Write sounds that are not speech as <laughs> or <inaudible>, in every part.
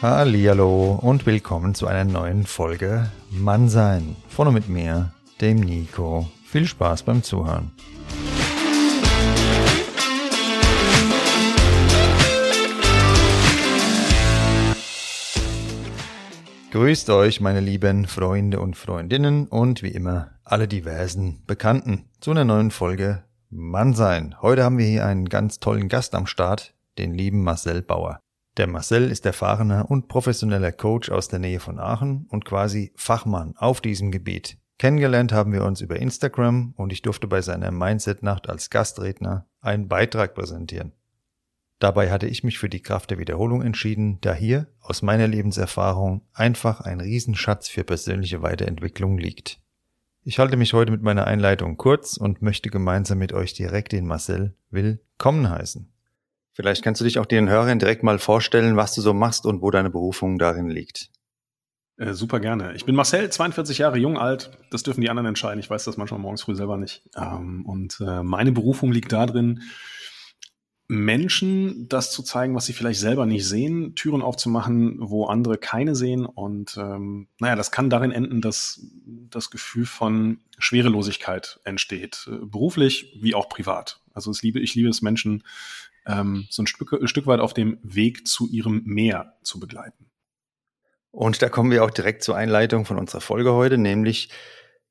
Hallihallo und willkommen zu einer neuen Folge Mannsein. Vorne mit mir, dem Nico. Viel Spaß beim Zuhören. Grüßt euch, meine lieben Freunde und Freundinnen und wie immer alle diversen Bekannten zu einer neuen Folge Mannsein. Heute haben wir hier einen ganz tollen Gast am Start, den lieben Marcel Bauer. Der Marcel ist erfahrener und professioneller Coach aus der Nähe von Aachen und quasi Fachmann auf diesem Gebiet. Kennengelernt haben wir uns über Instagram und ich durfte bei seiner Mindset-Nacht als Gastredner einen Beitrag präsentieren. Dabei hatte ich mich für die Kraft der Wiederholung entschieden, da hier aus meiner Lebenserfahrung einfach ein Riesenschatz für persönliche Weiterentwicklung liegt. Ich halte mich heute mit meiner Einleitung kurz und möchte gemeinsam mit euch direkt den Marcel willkommen heißen. Vielleicht kannst du dich auch den Hörern direkt mal vorstellen, was du so machst und wo deine Berufung darin liegt. Äh, super gerne. Ich bin Marcel, 42 Jahre jung, alt. Das dürfen die anderen entscheiden. Ich weiß das manchmal morgens früh selber nicht. Ähm, und äh, meine Berufung liegt darin, Menschen das zu zeigen, was sie vielleicht selber nicht sehen, Türen aufzumachen, wo andere keine sehen. Und ähm, naja, das kann darin enden, dass das Gefühl von Schwerelosigkeit entsteht, äh, beruflich wie auch privat. Also liebe, ich liebe es, Menschen ähm, so ein Stück, ein Stück weit auf dem Weg zu ihrem Meer zu begleiten. Und da kommen wir auch direkt zur Einleitung von unserer Folge heute, nämlich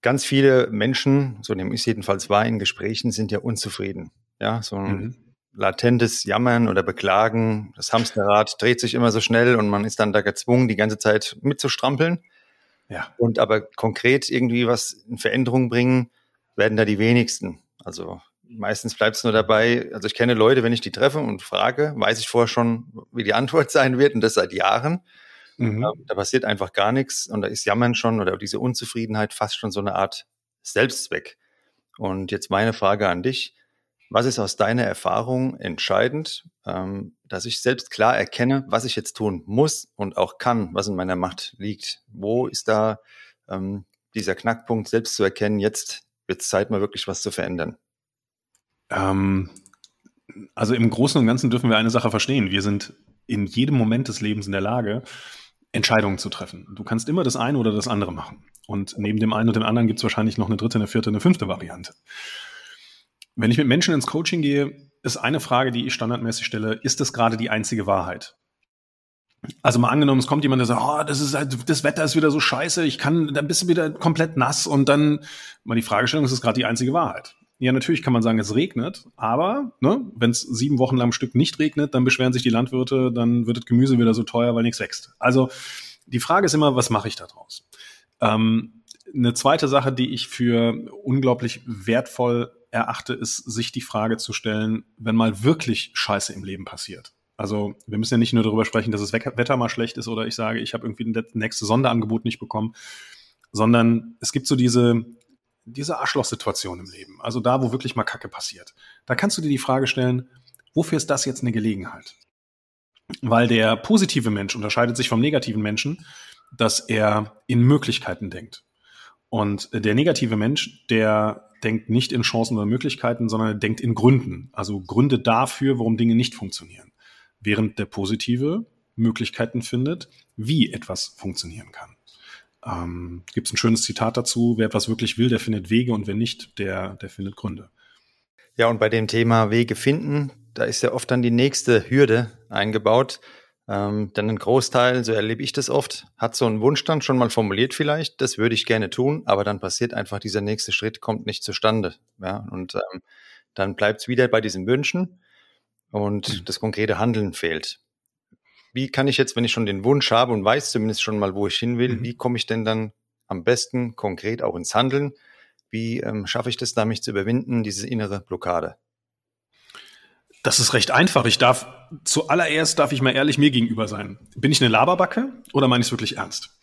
ganz viele Menschen, so nehme ich es jedenfalls wahr, in Gesprächen sind ja unzufrieden. Ja, so ein mhm latentes Jammern oder Beklagen. Das Hamsterrad dreht sich immer so schnell und man ist dann da gezwungen, die ganze Zeit mitzustrampeln. Ja. Und aber konkret irgendwie was in Veränderung bringen, werden da die wenigsten. Also meistens bleibt es nur dabei. Also ich kenne Leute, wenn ich die treffe und frage, weiß ich vorher schon, wie die Antwort <laughs> sein wird und das seit Jahren. Mhm. Da passiert einfach gar nichts und da ist Jammern schon oder diese Unzufriedenheit fast schon so eine Art Selbstzweck. Und jetzt meine Frage an dich. Was ist aus deiner Erfahrung entscheidend, ähm, dass ich selbst klar erkenne, was ich jetzt tun muss und auch kann, was in meiner Macht liegt? Wo ist da ähm, dieser Knackpunkt, selbst zu erkennen, jetzt wird es Zeit, mal wirklich was zu verändern? Ähm, also im Großen und Ganzen dürfen wir eine Sache verstehen. Wir sind in jedem Moment des Lebens in der Lage, Entscheidungen zu treffen. Du kannst immer das eine oder das andere machen. Und neben dem einen und dem anderen gibt es wahrscheinlich noch eine dritte, eine vierte, eine fünfte Variante. Wenn ich mit Menschen ins Coaching gehe, ist eine Frage, die ich standardmäßig stelle, ist das gerade die einzige Wahrheit? Also mal angenommen, es kommt jemand, der sagt, oh, das ist halt, das Wetter ist wieder so scheiße, ich kann, dann bist du wieder komplett nass und dann mal die Fragestellung, ist das gerade die einzige Wahrheit? Ja, natürlich kann man sagen, es regnet, aber ne, wenn es sieben Wochen lang am Stück nicht regnet, dann beschweren sich die Landwirte, dann wird das Gemüse wieder so teuer, weil nichts wächst. Also die Frage ist immer, was mache ich da draus? Ähm, eine zweite Sache, die ich für unglaublich wertvoll erachte, ist, sich die Frage zu stellen, wenn mal wirklich Scheiße im Leben passiert. Also wir müssen ja nicht nur darüber sprechen, dass das Wetter mal schlecht ist oder ich sage, ich habe irgendwie das nächste Sonderangebot nicht bekommen, sondern es gibt so diese, diese Arschlochsituation im Leben. Also da, wo wirklich mal Kacke passiert. Da kannst du dir die Frage stellen, wofür ist das jetzt eine Gelegenheit? Weil der positive Mensch unterscheidet sich vom negativen Menschen, dass er in Möglichkeiten denkt. Und der negative Mensch, der denkt nicht in Chancen oder Möglichkeiten, sondern er denkt in Gründen. Also Gründe dafür, warum Dinge nicht funktionieren. Während der positive Möglichkeiten findet, wie etwas funktionieren kann. Ähm, Gibt es ein schönes Zitat dazu, wer etwas wirklich will, der findet Wege und wer nicht, der, der findet Gründe. Ja, und bei dem Thema Wege finden, da ist ja oft dann die nächste Hürde eingebaut. Ähm, denn ein Großteil, so erlebe ich das oft, hat so einen Wunsch dann schon mal formuliert vielleicht, das würde ich gerne tun, aber dann passiert einfach dieser nächste Schritt, kommt nicht zustande. Ja, und ähm, dann bleibt es wieder bei diesen Wünschen und mhm. das konkrete Handeln fehlt. Wie kann ich jetzt, wenn ich schon den Wunsch habe und weiß zumindest schon mal, wo ich hin will, mhm. wie komme ich denn dann am besten konkret auch ins Handeln? Wie ähm, schaffe ich das da, mich zu überwinden, diese innere Blockade? Das ist recht einfach. Ich darf zuallererst darf ich mal ehrlich mir gegenüber sein. Bin ich eine Laberbacke oder meine ich es wirklich ernst?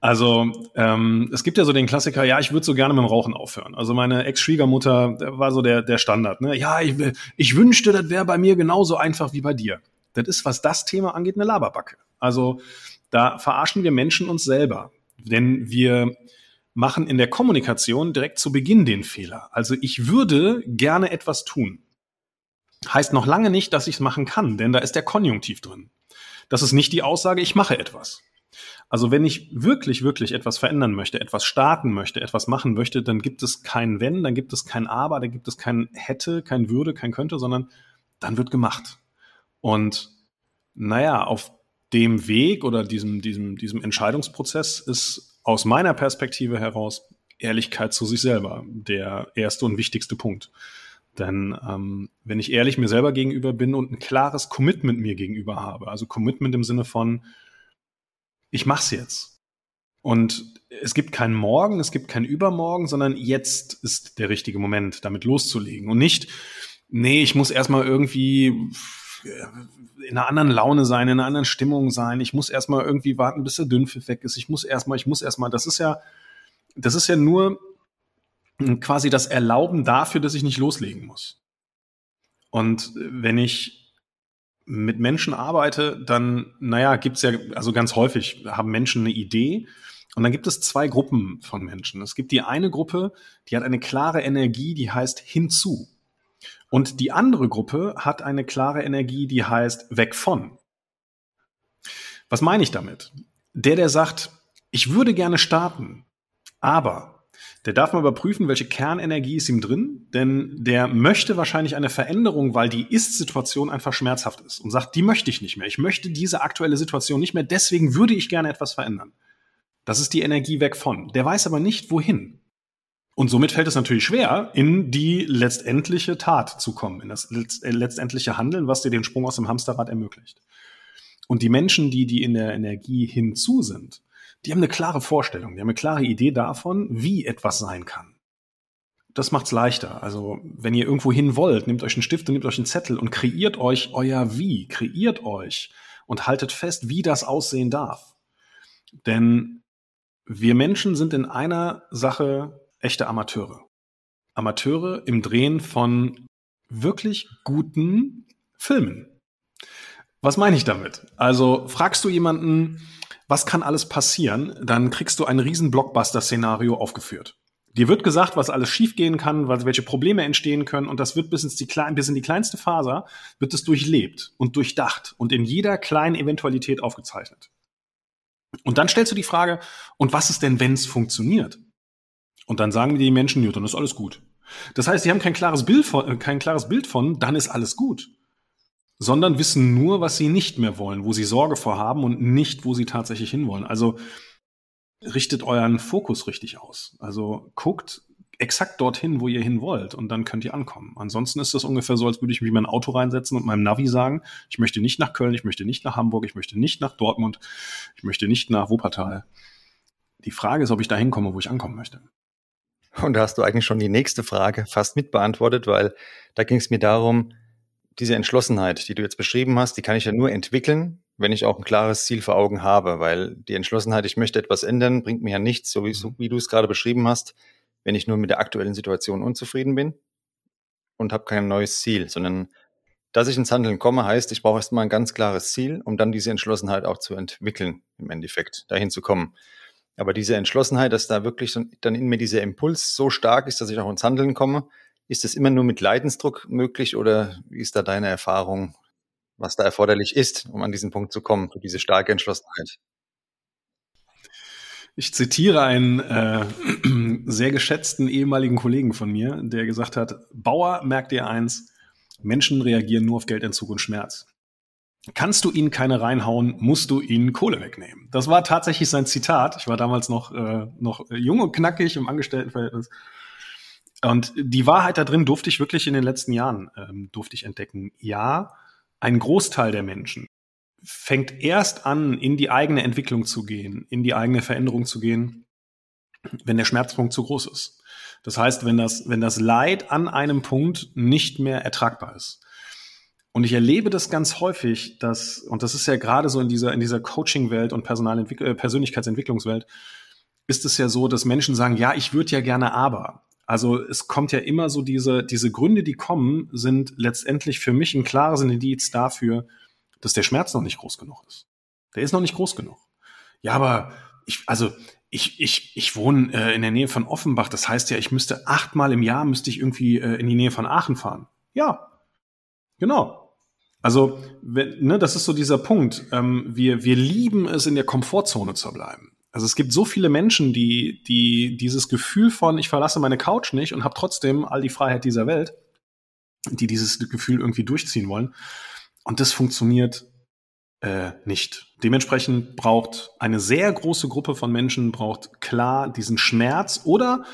Also ähm, es gibt ja so den Klassiker, ja, ich würde so gerne mit dem Rauchen aufhören. Also meine Ex-Schwiegermutter war so der, der Standard. Ne? Ja, ich, ich wünschte, das wäre bei mir genauso einfach wie bei dir. Das ist, was das Thema angeht, eine Laberbacke. Also da verarschen wir Menschen uns selber. Denn wir machen in der Kommunikation direkt zu Beginn den Fehler. Also ich würde gerne etwas tun heißt noch lange nicht, dass ich es machen kann, denn da ist der Konjunktiv drin. Das ist nicht die Aussage, ich mache etwas. Also wenn ich wirklich, wirklich etwas verändern möchte, etwas starten möchte, etwas machen möchte, dann gibt es kein Wenn, dann gibt es kein Aber, dann gibt es kein Hätte, kein Würde, kein Könnte, sondern dann wird gemacht. Und naja, auf dem Weg oder diesem, diesem, diesem Entscheidungsprozess ist aus meiner Perspektive heraus Ehrlichkeit zu sich selber der erste und wichtigste Punkt. Denn ähm, wenn ich ehrlich mir selber gegenüber bin und ein klares Commitment mir gegenüber habe, also Commitment im Sinne von, ich mach's jetzt. Und es gibt keinen Morgen, es gibt kein Übermorgen, sondern jetzt ist der richtige Moment, damit loszulegen. Und nicht, nee, ich muss erstmal irgendwie in einer anderen Laune sein, in einer anderen Stimmung sein. Ich muss erstmal irgendwie warten, bis der Dünnpfiff weg ist. Ich muss erstmal, ich muss erstmal, das ist ja, das ist ja nur quasi das Erlauben dafür, dass ich nicht loslegen muss. Und wenn ich mit Menschen arbeite, dann, naja, gibt's ja, also ganz häufig haben Menschen eine Idee und dann gibt es zwei Gruppen von Menschen. Es gibt die eine Gruppe, die hat eine klare Energie, die heißt hinzu. Und die andere Gruppe hat eine klare Energie, die heißt weg von. Was meine ich damit? Der, der sagt, ich würde gerne starten, aber der darf mal überprüfen, welche Kernenergie ist ihm drin, denn der möchte wahrscheinlich eine Veränderung, weil die Ist-Situation einfach schmerzhaft ist und sagt, die möchte ich nicht mehr. Ich möchte diese aktuelle Situation nicht mehr, deswegen würde ich gerne etwas verändern. Das ist die Energie weg von. Der weiß aber nicht, wohin. Und somit fällt es natürlich schwer, in die letztendliche Tat zu kommen, in das letztendliche Handeln, was dir den Sprung aus dem Hamsterrad ermöglicht. Und die Menschen, die, die in der Energie hinzu sind, die haben eine klare Vorstellung, die haben eine klare Idee davon, wie etwas sein kann. Das macht's leichter. Also, wenn ihr irgendwo hin wollt, nehmt euch einen Stift und nehmt euch einen Zettel und kreiert euch euer Wie, kreiert euch und haltet fest, wie das aussehen darf. Denn wir Menschen sind in einer Sache echte Amateure. Amateure im Drehen von wirklich guten Filmen. Was meine ich damit? Also fragst du jemanden, was kann alles passieren, dann kriegst du ein riesen Blockbuster-Szenario aufgeführt. Dir wird gesagt, was alles schiefgehen kann, welche Probleme entstehen können und das wird bis, ins die, bis in die kleinste Faser, wird es durchlebt und durchdacht und in jeder kleinen Eventualität aufgezeichnet. Und dann stellst du die Frage, und was ist denn, wenn es funktioniert? Und dann sagen die Menschen, dann ist alles gut. Das heißt, sie haben kein klares Bild von, äh, kein klares Bild von, dann ist alles gut sondern wissen nur, was sie nicht mehr wollen, wo sie Sorge vorhaben und nicht, wo sie tatsächlich hinwollen. Also richtet euren Fokus richtig aus. Also guckt exakt dorthin, wo ihr hin wollt und dann könnt ihr ankommen. Ansonsten ist das ungefähr so, als würde ich mich in mein Auto reinsetzen und meinem Navi sagen, ich möchte nicht nach Köln, ich möchte nicht nach Hamburg, ich möchte nicht nach Dortmund, ich möchte nicht nach Wuppertal. Die Frage ist, ob ich da hinkomme, wo ich ankommen möchte. Und da hast du eigentlich schon die nächste Frage fast mitbeantwortet, weil da ging es mir darum, diese Entschlossenheit, die du jetzt beschrieben hast, die kann ich ja nur entwickeln, wenn ich auch ein klares Ziel vor Augen habe, weil die Entschlossenheit, ich möchte etwas ändern, bringt mir ja nichts, so wie, so wie du es gerade beschrieben hast, wenn ich nur mit der aktuellen Situation unzufrieden bin und habe kein neues Ziel, sondern dass ich ins Handeln komme, heißt, ich brauche erstmal ein ganz klares Ziel, um dann diese Entschlossenheit auch zu entwickeln, im Endeffekt, dahin zu kommen. Aber diese Entschlossenheit, dass da wirklich dann in mir dieser Impuls so stark ist, dass ich auch ins Handeln komme, ist das immer nur mit Leidensdruck möglich oder wie ist da deine Erfahrung, was da erforderlich ist, um an diesen Punkt zu kommen, für diese starke Entschlossenheit? Ich zitiere einen äh, <clears throat> sehr geschätzten ehemaligen Kollegen von mir, der gesagt hat, Bauer, merkt dir eins, Menschen reagieren nur auf Geldentzug und Schmerz. Kannst du ihnen keine reinhauen, musst du ihnen Kohle wegnehmen. Das war tatsächlich sein Zitat. Ich war damals noch, äh, noch jung und knackig im Angestelltenverhältnis. Und die Wahrheit da drin durfte ich wirklich in den letzten Jahren ähm, durfte ich entdecken. Ja, ein Großteil der Menschen fängt erst an, in die eigene Entwicklung zu gehen, in die eigene Veränderung zu gehen, wenn der Schmerzpunkt zu groß ist. Das heißt, wenn das, wenn das Leid an einem Punkt nicht mehr ertragbar ist. Und ich erlebe das ganz häufig, dass, und das ist ja gerade so in dieser, in dieser Coaching-Welt und Personalentwick äh, Persönlichkeitsentwicklungswelt, ist es ja so, dass Menschen sagen, ja, ich würde ja gerne aber. Also es kommt ja immer so diese, diese Gründe, die kommen, sind letztendlich für mich ein klares Indiz dafür, dass der Schmerz noch nicht groß genug ist. Der ist noch nicht groß genug. Ja, aber ich, also ich, ich, ich wohne äh, in der Nähe von Offenbach. Das heißt ja, ich müsste achtmal im Jahr müsste ich irgendwie äh, in die Nähe von Aachen fahren. Ja, genau. Also, wenn, ne, das ist so dieser Punkt. Ähm, wir, wir lieben es, in der Komfortzone zu bleiben. Also es gibt so viele Menschen, die, die dieses Gefühl von, ich verlasse meine Couch nicht und habe trotzdem all die Freiheit dieser Welt, die dieses Gefühl irgendwie durchziehen wollen. Und das funktioniert äh, nicht. Dementsprechend braucht eine sehr große Gruppe von Menschen braucht klar diesen Schmerz oder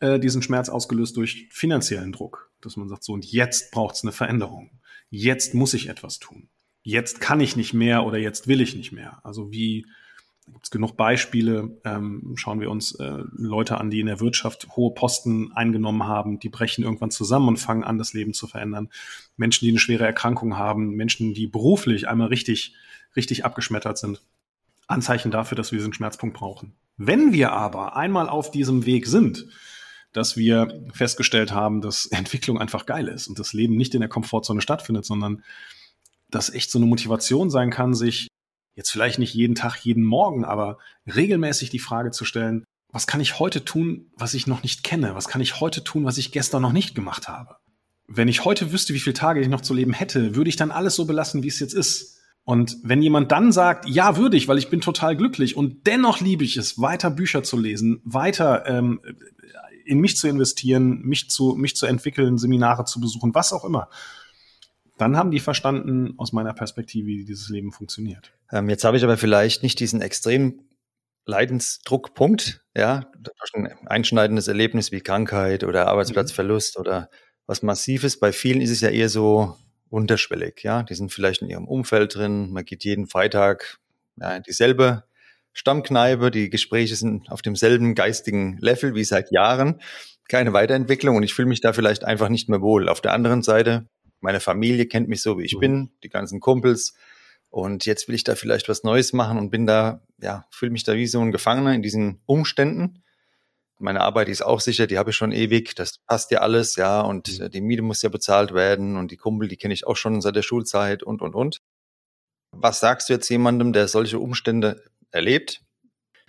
äh, diesen Schmerz ausgelöst durch finanziellen Druck, dass man sagt so und jetzt braucht es eine Veränderung. Jetzt muss ich etwas tun. Jetzt kann ich nicht mehr oder jetzt will ich nicht mehr. Also wie gibt es genug Beispiele. Ähm, schauen wir uns äh, Leute an, die in der Wirtschaft hohe Posten eingenommen haben, die brechen irgendwann zusammen und fangen an, das Leben zu verändern. Menschen, die eine schwere Erkrankung haben, Menschen, die beruflich einmal richtig, richtig abgeschmettert sind. Anzeichen dafür, dass wir diesen Schmerzpunkt brauchen. Wenn wir aber einmal auf diesem Weg sind, dass wir festgestellt haben, dass <laughs> Entwicklung einfach geil ist und das Leben nicht in der Komfortzone stattfindet, sondern dass echt so eine Motivation sein kann, sich jetzt vielleicht nicht jeden Tag, jeden Morgen, aber regelmäßig die Frage zu stellen, was kann ich heute tun, was ich noch nicht kenne? Was kann ich heute tun, was ich gestern noch nicht gemacht habe? Wenn ich heute wüsste, wie viele Tage ich noch zu leben hätte, würde ich dann alles so belassen, wie es jetzt ist. Und wenn jemand dann sagt, ja, würde ich, weil ich bin total glücklich und dennoch liebe ich es, weiter Bücher zu lesen, weiter ähm, in mich zu investieren, mich zu, mich zu entwickeln, Seminare zu besuchen, was auch immer, dann haben die verstanden aus meiner Perspektive, wie dieses Leben funktioniert. Ähm, jetzt habe ich aber vielleicht nicht diesen extremen Leidensdruckpunkt, ja, durch ein einschneidendes Erlebnis wie Krankheit oder Arbeitsplatzverlust mhm. oder was Massives. Bei vielen ist es ja eher so unterschwellig, ja. Die sind vielleicht in ihrem Umfeld drin, man geht jeden Freitag ja, dieselbe Stammkneipe, die Gespräche sind auf demselben geistigen Level wie seit Jahren, keine Weiterentwicklung und ich fühle mich da vielleicht einfach nicht mehr wohl. Auf der anderen Seite meine Familie kennt mich so, wie ich mhm. bin, die ganzen Kumpels. Und jetzt will ich da vielleicht was Neues machen und bin da, ja, fühle mich da wie so ein Gefangener in diesen Umständen. Meine Arbeit ist auch sicher, die habe ich schon ewig, das passt ja alles, ja, und mhm. die Miete muss ja bezahlt werden und die Kumpel, die kenne ich auch schon seit der Schulzeit und, und, und. Was sagst du jetzt jemandem, der solche Umstände erlebt,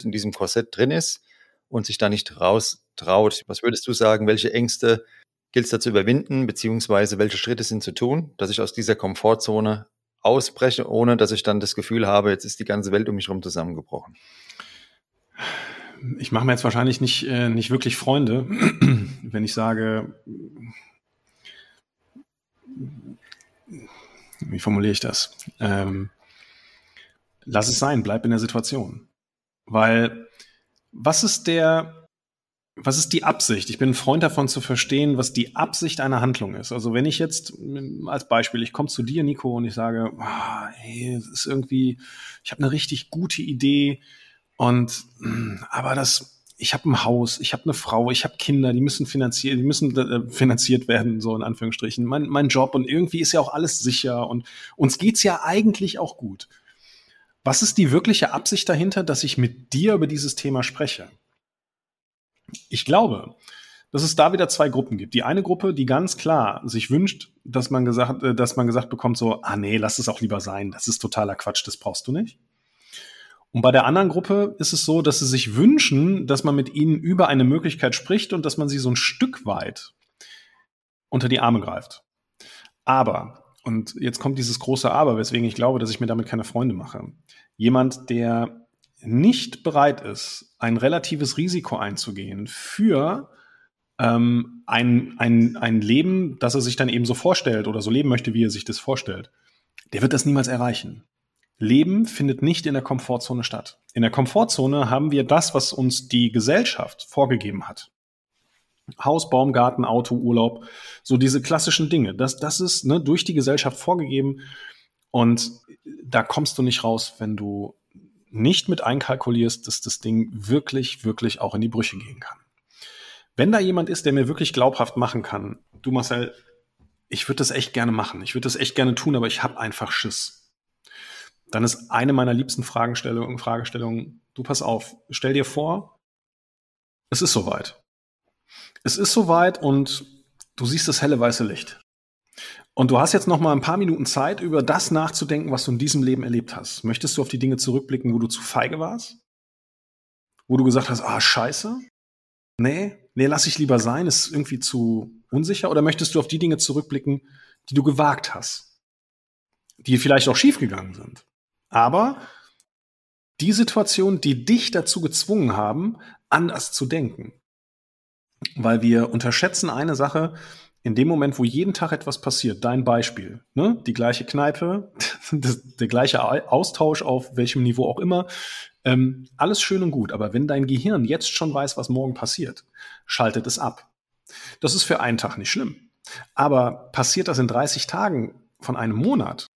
in diesem Korsett drin ist und sich da nicht raus traut? Was würdest du sagen, welche Ängste gilt es da zu überwinden, beziehungsweise welche Schritte sind zu tun, dass ich aus dieser Komfortzone ausbreche, ohne dass ich dann das Gefühl habe, jetzt ist die ganze Welt um mich herum zusammengebrochen? Ich mache mir jetzt wahrscheinlich nicht, äh, nicht wirklich Freunde, <clears throat> wenn ich sage, wie formuliere ich das? Ähm, lass es sein, bleib in der Situation. Weil was ist der, was ist die Absicht? Ich bin ein Freund davon zu verstehen, was die Absicht einer Handlung ist. Also wenn ich jetzt als Beispiel, ich komme zu dir, Nico, und ich sage, oh, hey, es ist irgendwie, ich habe eine richtig gute Idee und hm, aber das, ich habe ein Haus, ich habe eine Frau, ich habe Kinder, die müssen finanziert, die müssen äh, finanziert werden, so in Anführungsstrichen. Mein, mein Job und irgendwie ist ja auch alles sicher und uns geht's ja eigentlich auch gut. Was ist die wirkliche Absicht dahinter, dass ich mit dir über dieses Thema spreche? Ich glaube, dass es da wieder zwei Gruppen gibt. Die eine Gruppe, die ganz klar sich wünscht, dass man gesagt, äh, dass man gesagt bekommt, so, ah nee, lass es auch lieber sein, das ist totaler Quatsch, das brauchst du nicht. Und bei der anderen Gruppe ist es so, dass sie sich wünschen, dass man mit ihnen über eine Möglichkeit spricht und dass man sie so ein Stück weit unter die Arme greift. Aber, und jetzt kommt dieses große Aber, weswegen ich glaube, dass ich mir damit keine Freunde mache. Jemand, der nicht bereit ist, ein relatives Risiko einzugehen für ähm, ein, ein, ein Leben, das er sich dann eben so vorstellt oder so leben möchte, wie er sich das vorstellt, der wird das niemals erreichen. Leben findet nicht in der Komfortzone statt. In der Komfortzone haben wir das, was uns die Gesellschaft vorgegeben hat. Haus, Baum, Garten, Auto, Urlaub, so diese klassischen Dinge. Das, das ist ne, durch die Gesellschaft vorgegeben und da kommst du nicht raus, wenn du nicht mit einkalkulierst, dass das Ding wirklich, wirklich auch in die Brüche gehen kann. Wenn da jemand ist, der mir wirklich glaubhaft machen kann, du Marcel, ich würde das echt gerne machen, ich würde das echt gerne tun, aber ich habe einfach Schiss. Dann ist eine meiner liebsten Fragestellungen, Fragestellungen, du pass auf, stell dir vor, es ist soweit. Es ist soweit und du siehst das helle weiße Licht. Und du hast jetzt noch mal ein paar Minuten Zeit, über das nachzudenken, was du in diesem Leben erlebt hast. Möchtest du auf die Dinge zurückblicken, wo du zu feige warst? Wo du gesagt hast, ah, scheiße? Nee, nee, lass ich lieber sein, ist irgendwie zu unsicher. Oder möchtest du auf die Dinge zurückblicken, die du gewagt hast? die vielleicht auch schiefgegangen sind. Aber die Situationen, die dich dazu gezwungen haben, anders zu denken. Weil wir unterschätzen eine Sache, in dem Moment, wo jeden Tag etwas passiert, dein Beispiel, ne? die gleiche Kneipe, <laughs> das, der gleiche Austausch auf welchem Niveau auch immer, ähm, alles schön und gut, aber wenn dein Gehirn jetzt schon weiß, was morgen passiert, schaltet es ab. Das ist für einen Tag nicht schlimm. Aber passiert das in 30 Tagen von einem Monat,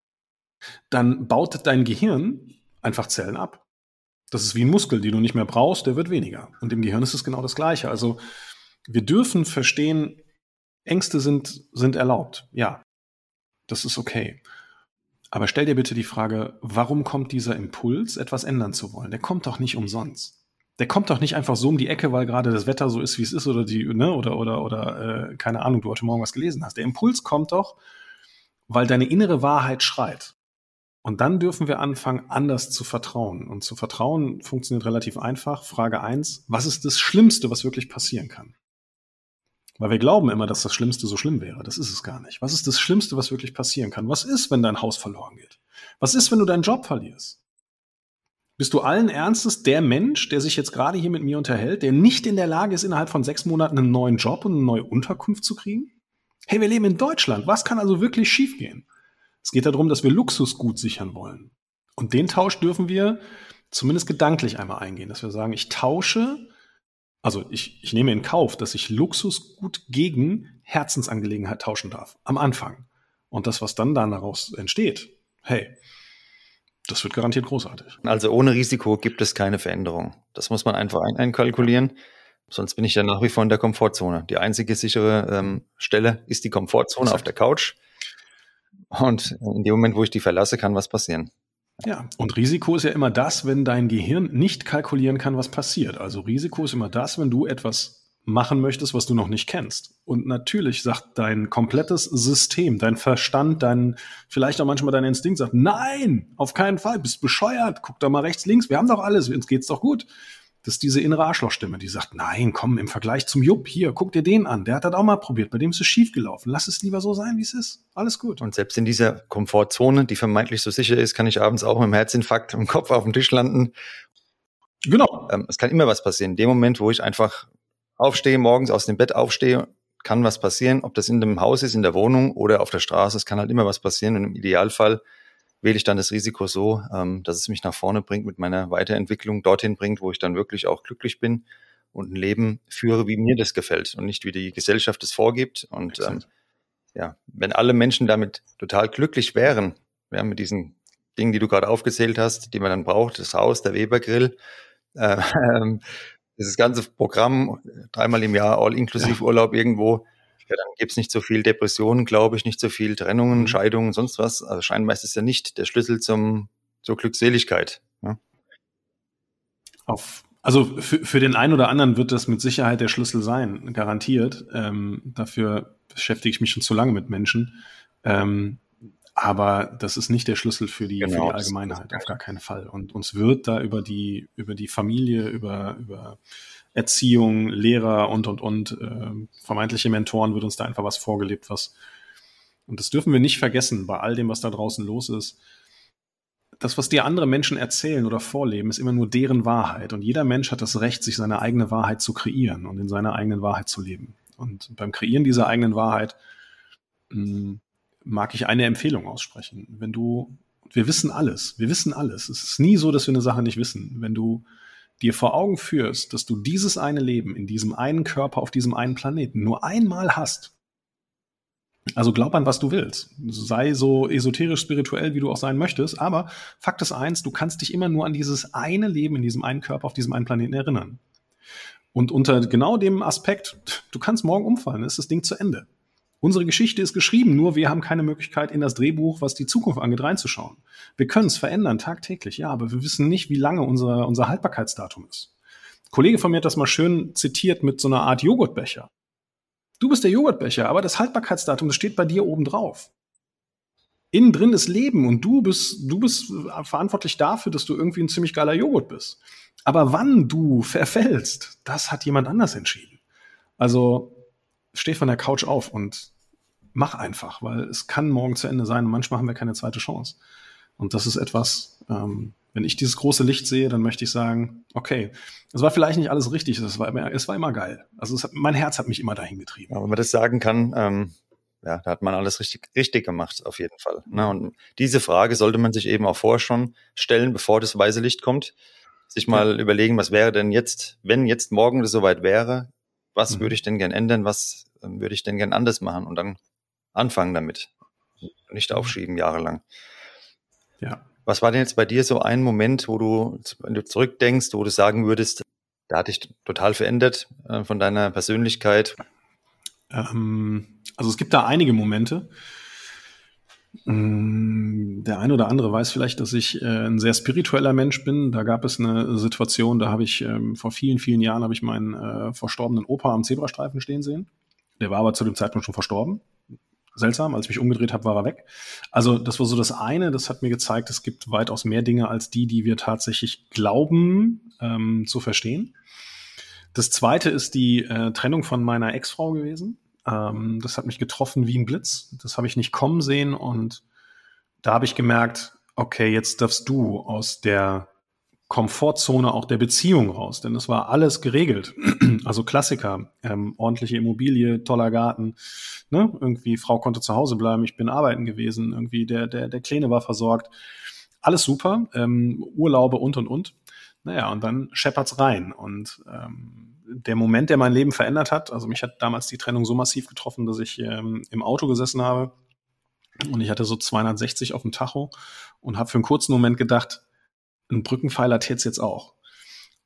dann baut dein Gehirn einfach Zellen ab. Das ist wie ein Muskel, den du nicht mehr brauchst, der wird weniger. Und im Gehirn ist es genau das Gleiche. Also wir dürfen verstehen, Ängste sind, sind erlaubt. Ja, das ist okay. Aber stell dir bitte die Frage, warum kommt dieser Impuls, etwas ändern zu wollen? Der kommt doch nicht umsonst. Der kommt doch nicht einfach so um die Ecke, weil gerade das Wetter so ist, wie es ist, oder die, ne, oder, oder, oder, äh, keine Ahnung, du heute Morgen was gelesen hast. Der Impuls kommt doch, weil deine innere Wahrheit schreit. Und dann dürfen wir anfangen, anders zu vertrauen. Und zu vertrauen funktioniert relativ einfach. Frage eins: was ist das Schlimmste, was wirklich passieren kann? Weil wir glauben immer, dass das Schlimmste so schlimm wäre. Das ist es gar nicht. Was ist das Schlimmste, was wirklich passieren kann? Was ist, wenn dein Haus verloren geht? Was ist, wenn du deinen Job verlierst? Bist du allen Ernstes der Mensch, der sich jetzt gerade hier mit mir unterhält, der nicht in der Lage ist, innerhalb von sechs Monaten einen neuen Job und eine neue Unterkunft zu kriegen? Hey, wir leben in Deutschland. Was kann also wirklich schiefgehen? Es geht darum, dass wir Luxusgut sichern wollen. Und den Tausch dürfen wir zumindest gedanklich einmal eingehen, dass wir sagen, ich tausche also ich, ich nehme in Kauf, dass ich Luxusgut gegen Herzensangelegenheit tauschen darf. Am Anfang. Und das, was dann daraus entsteht, hey, das wird garantiert großartig. Also ohne Risiko gibt es keine Veränderung. Das muss man einfach ein einkalkulieren. Sonst bin ich ja nach wie vor in der Komfortzone. Die einzige sichere ähm, Stelle ist die Komfortzone Exakt. auf der Couch. Und in dem Moment, wo ich die verlasse, kann was passieren. Ja, und Risiko ist ja immer das, wenn dein Gehirn nicht kalkulieren kann, was passiert. Also Risiko ist immer das, wenn du etwas machen möchtest, was du noch nicht kennst. Und natürlich sagt dein komplettes System, dein Verstand, dein, vielleicht auch manchmal dein Instinkt sagt, nein, auf keinen Fall, bist bescheuert, guck doch mal rechts, links, wir haben doch alles, uns geht's doch gut. Das ist diese innere Arschlochstimme, die sagt, nein, komm, im Vergleich zum Jupp, hier, guck dir den an, der hat das auch mal probiert, bei dem ist es schief gelaufen. Lass es lieber so sein, wie es ist. Alles gut. Und selbst in dieser Komfortzone, die vermeintlich so sicher ist, kann ich abends auch mit dem Herzinfarkt im Kopf auf dem Tisch landen. Genau. Ähm, es kann immer was passieren. In dem Moment, wo ich einfach aufstehe, morgens aus dem Bett aufstehe, kann was passieren. Ob das in dem Haus ist, in der Wohnung oder auf der Straße, es kann halt immer was passieren. Und im Idealfall wähle ich dann das Risiko so, ähm, dass es mich nach vorne bringt, mit meiner Weiterentwicklung dorthin bringt, wo ich dann wirklich auch glücklich bin und ein Leben führe, wie mir das gefällt und nicht wie die Gesellschaft es vorgibt. Und ähm, ja, wenn alle Menschen damit total glücklich wären, ja, mit diesen Dingen, die du gerade aufgezählt hast, die man dann braucht, das Haus, der Webergrill, äh, <laughs> äh, dieses ganze Programm, dreimal im Jahr All-Inklusiv Urlaub irgendwo, ja, dann gibt's nicht so viel Depressionen, glaube ich, nicht so viel Trennungen, mhm. Scheidungen, sonst was. Also scheinbar ist es ja nicht der Schlüssel zum, zur Glückseligkeit. Ja? Auf, also für, für den einen oder anderen wird das mit Sicherheit der Schlüssel sein, garantiert. Ähm, dafür beschäftige ich mich schon zu lange mit Menschen. Ähm, aber das ist nicht der Schlüssel für die, genau, für die Allgemeinheit, auf gar keinen Fall. Und uns wird da über die, über die Familie, über, über Erziehung, Lehrer und, und, und, äh, vermeintliche Mentoren wird uns da einfach was vorgelebt, was, und das dürfen wir nicht vergessen bei all dem, was da draußen los ist. Das, was dir andere Menschen erzählen oder vorleben, ist immer nur deren Wahrheit. Und jeder Mensch hat das Recht, sich seine eigene Wahrheit zu kreieren und in seiner eigenen Wahrheit zu leben. Und beim Kreieren dieser eigenen Wahrheit mh, hm, mag ich eine Empfehlung aussprechen. Wenn du, wir wissen alles, wir wissen alles. Es ist nie so, dass wir eine Sache nicht wissen. Wenn du dir vor Augen führst, dass du dieses eine Leben in diesem einen Körper auf diesem einen Planeten nur einmal hast, also glaub an, was du willst. Sei so esoterisch spirituell, wie du auch sein möchtest. Aber Fakt ist eins, du kannst dich immer nur an dieses eine Leben in diesem einen Körper auf diesem einen Planeten erinnern. Und unter genau dem Aspekt, du kannst morgen umfallen, ist das Ding zu Ende. Unsere Geschichte ist geschrieben, nur wir haben keine Möglichkeit, in das Drehbuch, was die Zukunft angeht, reinzuschauen. Wir können es verändern, tagtäglich, ja, aber wir wissen nicht, wie lange unser, unser Haltbarkeitsdatum ist. Ein Kollege von mir hat das mal schön zitiert mit so einer Art Joghurtbecher. Du bist der Joghurtbecher, aber das Haltbarkeitsdatum, das steht bei dir oben drauf. Innen drin ist Leben und du bist, du bist verantwortlich dafür, dass du irgendwie ein ziemlich geiler Joghurt bist. Aber wann du verfällst, das hat jemand anders entschieden. Also steh von der Couch auf und mach einfach, weil es kann morgen zu Ende sein und manchmal haben wir keine zweite Chance. Und das ist etwas, ähm, wenn ich dieses große Licht sehe, dann möchte ich sagen, okay, es war vielleicht nicht alles richtig, es war immer, es war immer geil. Also hat, mein Herz hat mich immer dahin getrieben. Ja, wenn man das sagen kann, ähm, ja, da hat man alles richtig, richtig gemacht, auf jeden Fall. Ne? Und diese Frage sollte man sich eben auch vorher schon stellen, bevor das weiße Licht kommt. Sich mal ja. überlegen, was wäre denn jetzt, wenn jetzt morgen das soweit wäre, was mhm. würde ich denn gern ändern, was ähm, würde ich denn gern anders machen und dann anfangen damit. Nicht aufschieben jahrelang. Ja. Was war denn jetzt bei dir so ein Moment, wo du, wenn du zurückdenkst, wo du sagen würdest, da hat dich total verändert äh, von deiner Persönlichkeit? Ähm, also es gibt da einige Momente. Mm, der eine oder andere weiß vielleicht, dass ich äh, ein sehr spiritueller Mensch bin. Da gab es eine Situation, da habe ich ähm, vor vielen, vielen Jahren habe ich meinen äh, verstorbenen Opa am Zebrastreifen stehen sehen. Der war aber zu dem Zeitpunkt schon verstorben seltsam. Als ich mich umgedreht habe, war er weg. Also das war so das eine. Das hat mir gezeigt, es gibt weitaus mehr Dinge als die, die wir tatsächlich glauben ähm, zu verstehen. Das zweite ist die äh, Trennung von meiner Ex-Frau gewesen. Ähm, das hat mich getroffen wie ein Blitz. Das habe ich nicht kommen sehen und da habe ich gemerkt, okay, jetzt darfst du aus der Komfortzone auch der Beziehung raus, denn es war alles geregelt. <clears throat> Also Klassiker, ähm, ordentliche Immobilie, toller Garten, ne? irgendwie Frau konnte zu Hause bleiben, ich bin arbeiten gewesen, irgendwie der der der Kleine war versorgt, alles super, ähm, Urlaube und und und. Naja, und dann scheppert's rein und ähm, der Moment, der mein Leben verändert hat, also mich hat damals die Trennung so massiv getroffen, dass ich ähm, im Auto gesessen habe und ich hatte so 260 auf dem Tacho und habe für einen kurzen Moment gedacht, ein Brückenpfeiler tät's jetzt auch.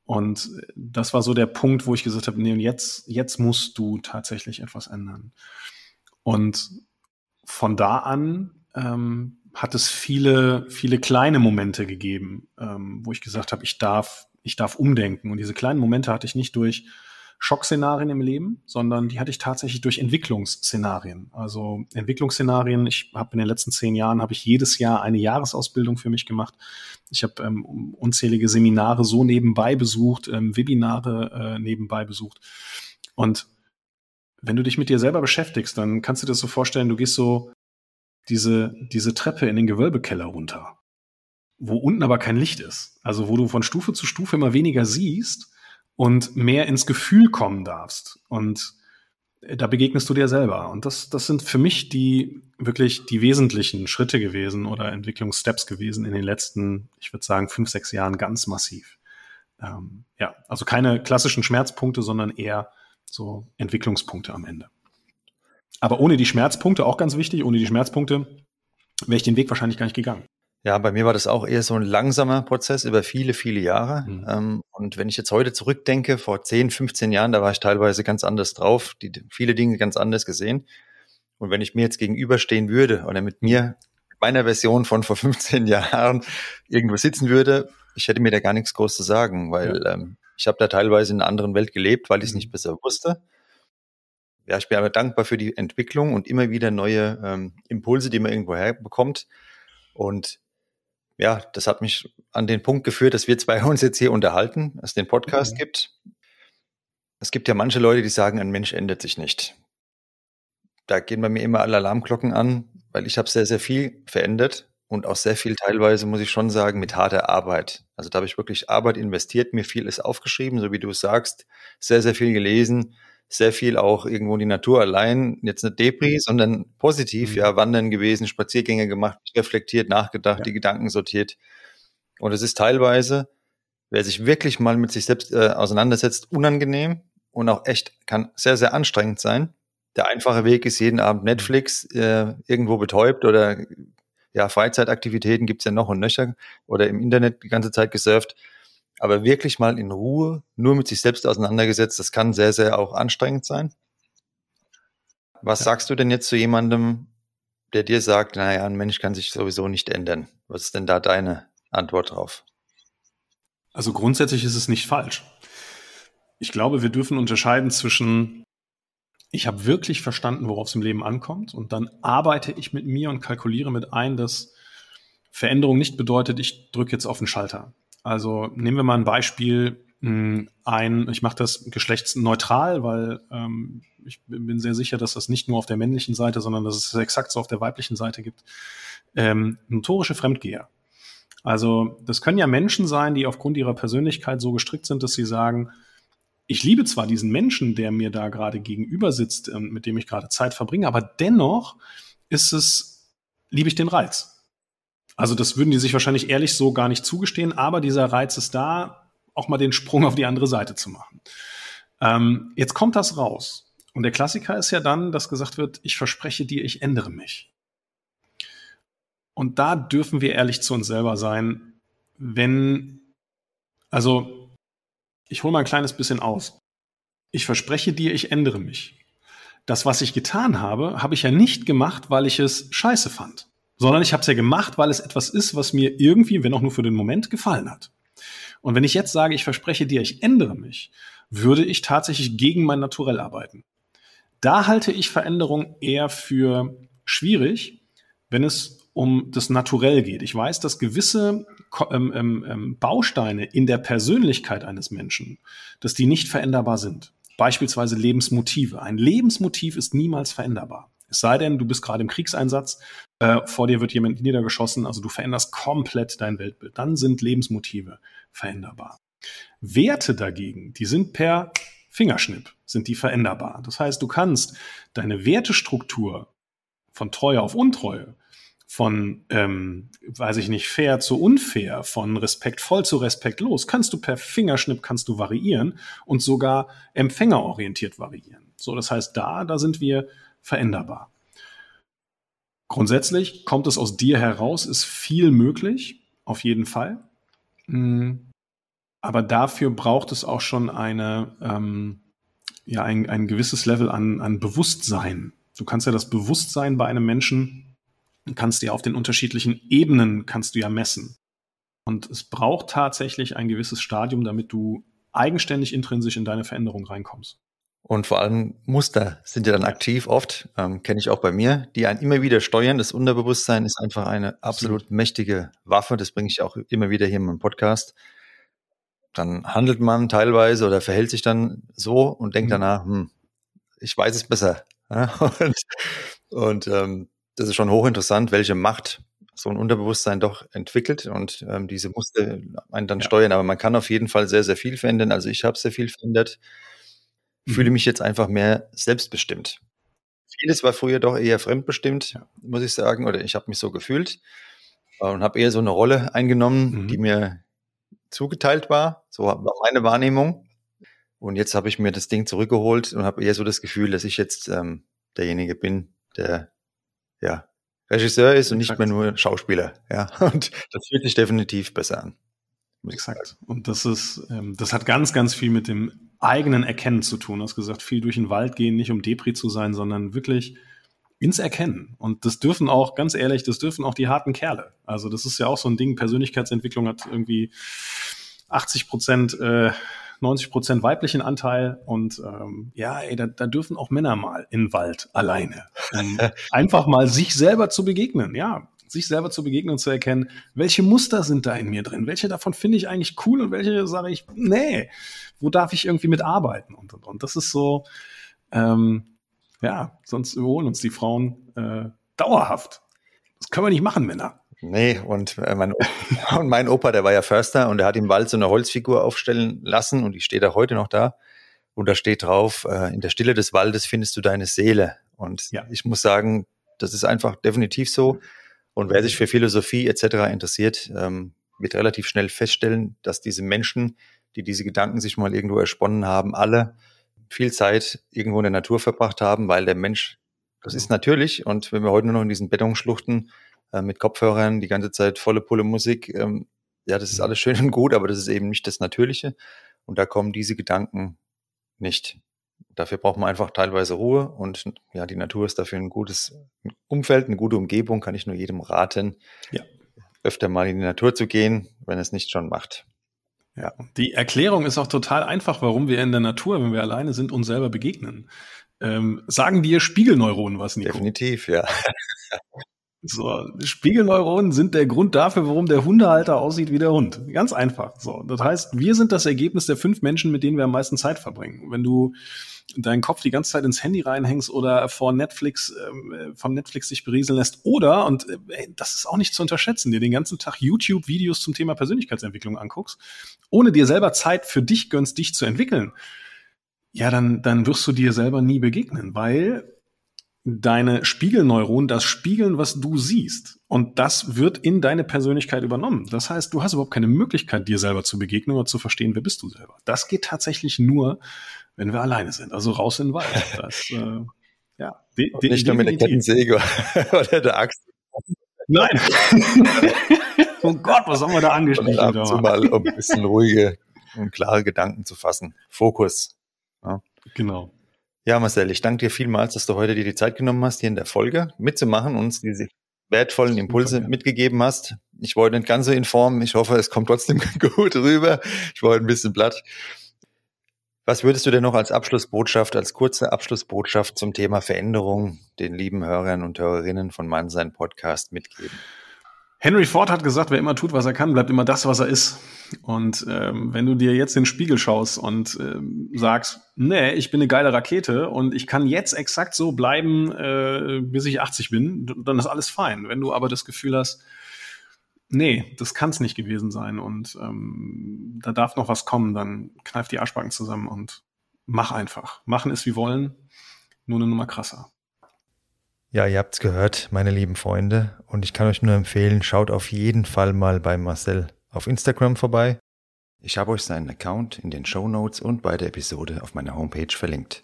Und das war so der Punkt, wo ich gesagt habe, nee, und jetzt, jetzt musst du tatsächlich etwas ändern. Und von da an ähm, hat es viele, viele kleine Momente gegeben, ähm, wo ich gesagt habe, ich darf, ich darf umdenken. Und diese kleinen Momente hatte ich nicht durch Schockszenarien im Leben, sondern die hatte ich tatsächlich durch Entwicklungsszenarien. Also Entwicklungsszenarien, ich habe in den letzten zehn Jahren, habe ich jedes Jahr eine Jahresausbildung für mich gemacht. Ich habe ähm, unzählige Seminare so nebenbei besucht, ähm, Webinare äh, nebenbei besucht. Und wenn du dich mit dir selber beschäftigst, dann kannst du dir das so vorstellen, du gehst so diese, diese Treppe in den Gewölbekeller runter, wo unten aber kein Licht ist. Also wo du von Stufe zu Stufe immer weniger siehst und mehr ins Gefühl kommen darfst. Und da begegnest du dir selber. Und das, das sind für mich die wirklich die wesentlichen Schritte gewesen oder Entwicklungssteps gewesen in den letzten, ich würde sagen, fünf, sechs Jahren ganz massiv. Ähm, ja, also keine klassischen Schmerzpunkte, sondern eher so Entwicklungspunkte am Ende. Aber ohne die Schmerzpunkte, auch ganz wichtig, ohne die Schmerzpunkte wäre ich den Weg wahrscheinlich gar nicht gegangen. Ja, bei mir war das auch eher so ein langsamer Prozess über viele, viele Jahre. Mhm. Ähm, und wenn ich jetzt heute zurückdenke, vor 10, 15 Jahren, da war ich teilweise ganz anders drauf, die, viele Dinge ganz anders gesehen. Und wenn ich mir jetzt gegenüberstehen würde oder mit mir, meiner Version von vor 15 <laughs> Jahren irgendwo sitzen würde, ich hätte mir da gar nichts groß zu sagen, weil ja. ähm, ich habe da teilweise in einer anderen Welt gelebt, weil ich es nicht mhm. besser wusste. Ja, ich bin aber dankbar für die Entwicklung und immer wieder neue ähm, Impulse, die man irgendwo herbekommt. Und ja, das hat mich an den Punkt geführt, dass wir zwei <laughs> uns jetzt hier unterhalten, es den Podcast mhm. gibt. Es gibt ja manche Leute, die sagen, ein Mensch ändert sich nicht. Da gehen bei mir immer alle Alarmglocken an, weil ich habe sehr, sehr viel verändert und auch sehr viel teilweise, muss ich schon sagen, mit harter Arbeit. Also da habe ich wirklich Arbeit investiert, mir viel ist aufgeschrieben, so wie du es sagst, sehr, sehr viel gelesen, sehr viel auch irgendwo in die Natur allein, jetzt nicht Debris, mhm. sondern positiv, mhm. ja, wandern gewesen, Spaziergänge gemacht, reflektiert, nachgedacht, ja. die Gedanken sortiert. Und es ist teilweise, wer sich wirklich mal mit sich selbst äh, auseinandersetzt, unangenehm und auch echt kann sehr, sehr anstrengend sein. Der einfache Weg ist jeden Abend Netflix äh, irgendwo betäubt oder ja, Freizeitaktivitäten gibt's ja noch und nöcher oder im Internet die ganze Zeit gesurft aber wirklich mal in Ruhe nur mit sich selbst auseinandergesetzt, das kann sehr, sehr auch anstrengend sein. Was ja. sagst du denn jetzt zu jemandem, der dir sagt, naja, ein Mensch kann sich sowieso nicht ändern? Was ist denn da deine Antwort drauf? Also grundsätzlich ist es nicht falsch. Ich glaube, wir dürfen unterscheiden zwischen, ich habe wirklich verstanden, worauf es im Leben ankommt, und dann arbeite ich mit mir und kalkuliere mit ein, dass Veränderung nicht bedeutet, ich drücke jetzt auf den Schalter. Also nehmen wir mal ein Beispiel. hm, ein, ich mache das geschlechtsneutral, weil ähm, ich bin sehr sicher, dass das nicht nur auf der männlichen Seite, sondern dass es exakt so auf der weiblichen Seite gibt, ähm, notorische Fremdgeher. Also das können ja Menschen sein, die aufgrund ihrer Persönlichkeit so gestrickt sind, dass sie sagen, ich liebe zwar diesen Menschen, der mir da gerade gegenüber sitzt, ähm, mit dem ich gerade Zeit verbringe, aber dennoch ist es, liebe ich den Reiz. Also das würden die sich wahrscheinlich ehrlich so gar nicht zugestehen, aber dieser Reiz ist da, auch mal den Sprung auf die andere Seite zu machen. Ähm, jetzt kommt das raus. Und der Klassiker ist ja dann, dass gesagt wird, ich verspreche dir, ich ändere mich. Und da dürfen wir ehrlich zu uns selber sein, wenn, also, ich hole mal ein kleines bisschen aus. Ich verspreche dir, ich ändere mich. Das, was ich getan habe, habe ich ja nicht gemacht, weil ich es scheiße fand, sondern ich habe es ja gemacht, weil es etwas ist, was mir irgendwie, wenn auch nur für den Moment, gefallen hat. Und wenn ich jetzt sage, ich verspreche dir, ich ändere mich, würde ich tatsächlich gegen mein Naturell arbeiten. Da halte ich Veränderung eher für schwierig, wenn es um das Naturell geht. Ich weiß, dass gewisse ähm, ähm, ähm, Bausteine in der Persönlichkeit eines Menschen, dass die nicht veränderbar sind. Beispielsweise Lebensmotive. Ein Lebensmotiv ist niemals veränderbar. Es sei denn, du bist gerade im Kriegseinsatz, äh, vor dir wird jemand niedergeschossen, also du veränderst komplett dein Weltbild. Dann sind Lebensmotive veränderbar. Werte dagegen, die sind per Fingerschnipp, sind die veränderbar. Das heißt, du kannst deine Wertestruktur von Treue auf Untreue von, ähm, weiß ich nicht, fair zu unfair, von respektvoll zu respektlos, kannst du per Fingerschnipp kannst du variieren und sogar empfängerorientiert variieren. So, das heißt, da, da sind wir veränderbar. Grundsätzlich kommt es aus dir heraus, ist viel möglich, auf jeden Fall. Mm, aber dafür braucht es auch schon eine, ähm, ja, ein, ein gewisses Level an, an Bewusstsein. Du kannst ja das Bewusstsein bei einem Menschen kannst du ja auf den unterschiedlichen Ebenen kannst du ja messen. Und es braucht tatsächlich ein gewisses Stadium, damit du eigenständig intrinsisch in deine Veränderung reinkommst. Und vor allem Muster sind ja dann aktiv oft, ähm, kenne ich auch bei mir, die einen immer wieder steuern. Das Unterbewusstsein ist einfach eine absolut mächtige Waffe. Das bringe ich auch immer wieder hier in meinem Podcast. Dann handelt man teilweise oder verhält sich dann so und denkt mhm. danach, hm, ich weiß es besser. <laughs> und, und ähm, das ist schon hochinteressant, welche Macht so ein Unterbewusstsein doch entwickelt und ähm, diese Muster einen dann ja. steuern. Aber man kann auf jeden Fall sehr, sehr viel verändern. Also ich habe sehr viel verändert. Mhm. Fühle mich jetzt einfach mehr selbstbestimmt. Vieles war früher doch eher fremdbestimmt, ja. muss ich sagen, oder ich habe mich so gefühlt und habe eher so eine Rolle eingenommen, mhm. die mir zugeteilt war. So war meine Wahrnehmung. Und jetzt habe ich mir das Ding zurückgeholt und habe eher so das Gefühl, dass ich jetzt ähm, derjenige bin, der ja, Regisseur ist und nicht mehr nur Schauspieler. Ja, <laughs> und das fühlt sich definitiv besser an. Exakt. Und das ist, ähm, das hat ganz, ganz viel mit dem eigenen Erkennen zu tun. Du hast gesagt, viel durch den Wald gehen, nicht um Depri zu sein, sondern wirklich ins Erkennen. Und das dürfen auch, ganz ehrlich, das dürfen auch die harten Kerle. Also das ist ja auch so ein Ding, Persönlichkeitsentwicklung hat irgendwie 80 Prozent äh, 90 Prozent weiblichen Anteil und ähm, ja, ey, da, da dürfen auch Männer mal in den Wald alleine, um <laughs> einfach mal sich selber zu begegnen, ja, sich selber zu begegnen und zu erkennen, welche Muster sind da in mir drin, welche davon finde ich eigentlich cool und welche sage ich, nee, wo darf ich irgendwie mitarbeiten und und und. Das ist so, ähm, ja, sonst überholen uns die Frauen äh, dauerhaft. Das können wir nicht machen, Männer. Nee, und, äh, mein, <laughs> und mein Opa, der war ja Förster und der hat im Wald so eine Holzfigur aufstellen lassen und die steht auch heute noch da. Und da steht drauf, äh, in der Stille des Waldes findest du deine Seele. Und ja. ich muss sagen, das ist einfach definitiv so. Und wer sich für Philosophie etc. interessiert, ähm, wird relativ schnell feststellen, dass diese Menschen, die diese Gedanken sich mal irgendwo ersponnen haben, alle viel Zeit irgendwo in der Natur verbracht haben, weil der Mensch, das ist natürlich, und wenn wir heute nur noch in diesen Betonschluchten äh, mit Kopfhörern, die ganze Zeit volle Pulle Musik. Ähm, ja, das ist mhm. alles schön und gut, aber das ist eben nicht das Natürliche. Und da kommen diese Gedanken nicht. Dafür braucht man einfach teilweise Ruhe und ja, die Natur ist dafür ein gutes Umfeld, eine gute Umgebung, kann ich nur jedem raten, ja. öfter mal in die Natur zu gehen, wenn es nicht schon macht. Ja, die Erklärung ist auch total einfach, warum wir in der Natur, wenn wir alleine sind, uns selber begegnen. Ähm, sagen dir Spiegelneuronen was, Nico? Definitiv, ja. So, Spiegelneuronen sind der Grund dafür, warum der Hundehalter aussieht wie der Hund. Ganz einfach. So, das heißt, wir sind das Ergebnis der fünf Menschen, mit denen wir am meisten Zeit verbringen. Wenn du deinen Kopf die ganze Zeit ins Handy reinhängst oder vor Netflix, äh, vom Netflix sich berieseln lässt oder, und äh, das ist auch nicht zu unterschätzen, dir den ganzen Tag YouTube-Videos zum Thema Persönlichkeitsentwicklung anguckst, ohne dir selber Zeit für dich gönnst, dich zu entwickeln, ja, dann, dann wirst du dir selber nie begegnen, weil deine Spiegelneuronen das spiegeln, was du siehst. Und das wird in deine Persönlichkeit übernommen. Das heißt, du hast überhaupt keine Möglichkeit, dir selber zu begegnen oder zu verstehen, wer bist du selber. Das geht tatsächlich nur, wenn wir alleine sind. Also raus in den Wald. <laughs> Das, äh, ja, de, de, nicht nur mit der Kettensäge <laughs> oder der Axt. Nein. <laughs> oh Gott, was haben wir da angeschnitten? Ab und mal, um ein bisschen ruhige und klare Gedanken zu fassen. Fokus. Ja. Genau. Ja, Marcel, ich danke dir vielmals, dass du heute dir die Zeit genommen hast, hier in der Folge mitzumachen und uns diese wertvollen Impulse mitgegeben hast. Ich wollte nicht ganz so in Form. Ich hoffe, es kommt trotzdem <laughs> gut rüber. Ich war heute ein bisschen platt. Was würdest du denn noch als Abschlussbotschaft, als kurze Abschlussbotschaft zum Thema Veränderung den lieben Hörern und Hörerinnen von Mannsein Podcast mitgeben? Henry Ford hat gesagt, wer immer tut, was er kann, bleibt immer das, was er ist. Und ähm, wenn du dir jetzt den Spiegel schaust und ähm, sagst, nee, ich bin eine geile Rakete und ich kann jetzt exakt so bleiben, äh, bis ich 80 bin, dann ist alles fein. Wenn du aber das Gefühl hast, nee, das kann es nicht gewesen sein und ähm, da darf noch was kommen, dann kneif die Arschbacken zusammen und mach einfach. Machen ist wie wollen, nur eine Nummer krasser. Ja, ihr habt's gehört, meine lieben Freunde, und ich kann euch nur empfehlen, schaut auf jeden Fall mal bei Marcel auf Instagram vorbei. Ich habe euch seinen Account in den Show Notes und bei der Episode auf meiner Homepage verlinkt.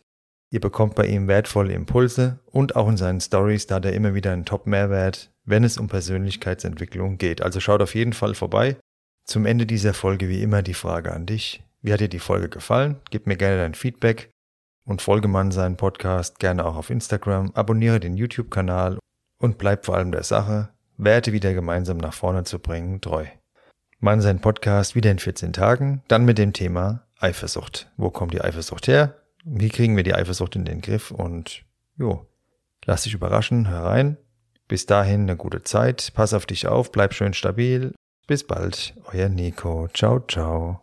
Ihr bekommt bei ihm wertvolle Impulse und auch in seinen Stories, da der immer wieder einen Top-Mehrwert, wenn es um Persönlichkeitsentwicklung geht. Also schaut auf jeden Fall vorbei. Zum Ende dieser Folge wie immer die Frage an dich. Wie hat dir die Folge gefallen? Gib mir gerne dein Feedback und folge man seinen Podcast gerne auch auf Instagram, abonniere den YouTube-Kanal und bleib vor allem der Sache, Werte wieder gemeinsam nach vorne zu bringen, treu. Man seinen Podcast wieder in 14 Tagen, dann mit dem Thema Eifersucht. Wo kommt die Eifersucht her? Wie kriegen wir die Eifersucht in den Griff? Und jo, lass dich überraschen, hör rein. Bis dahin eine gute Zeit, pass auf dich auf, bleib schön stabil. Bis bald, euer Nico. Ciao, ciao.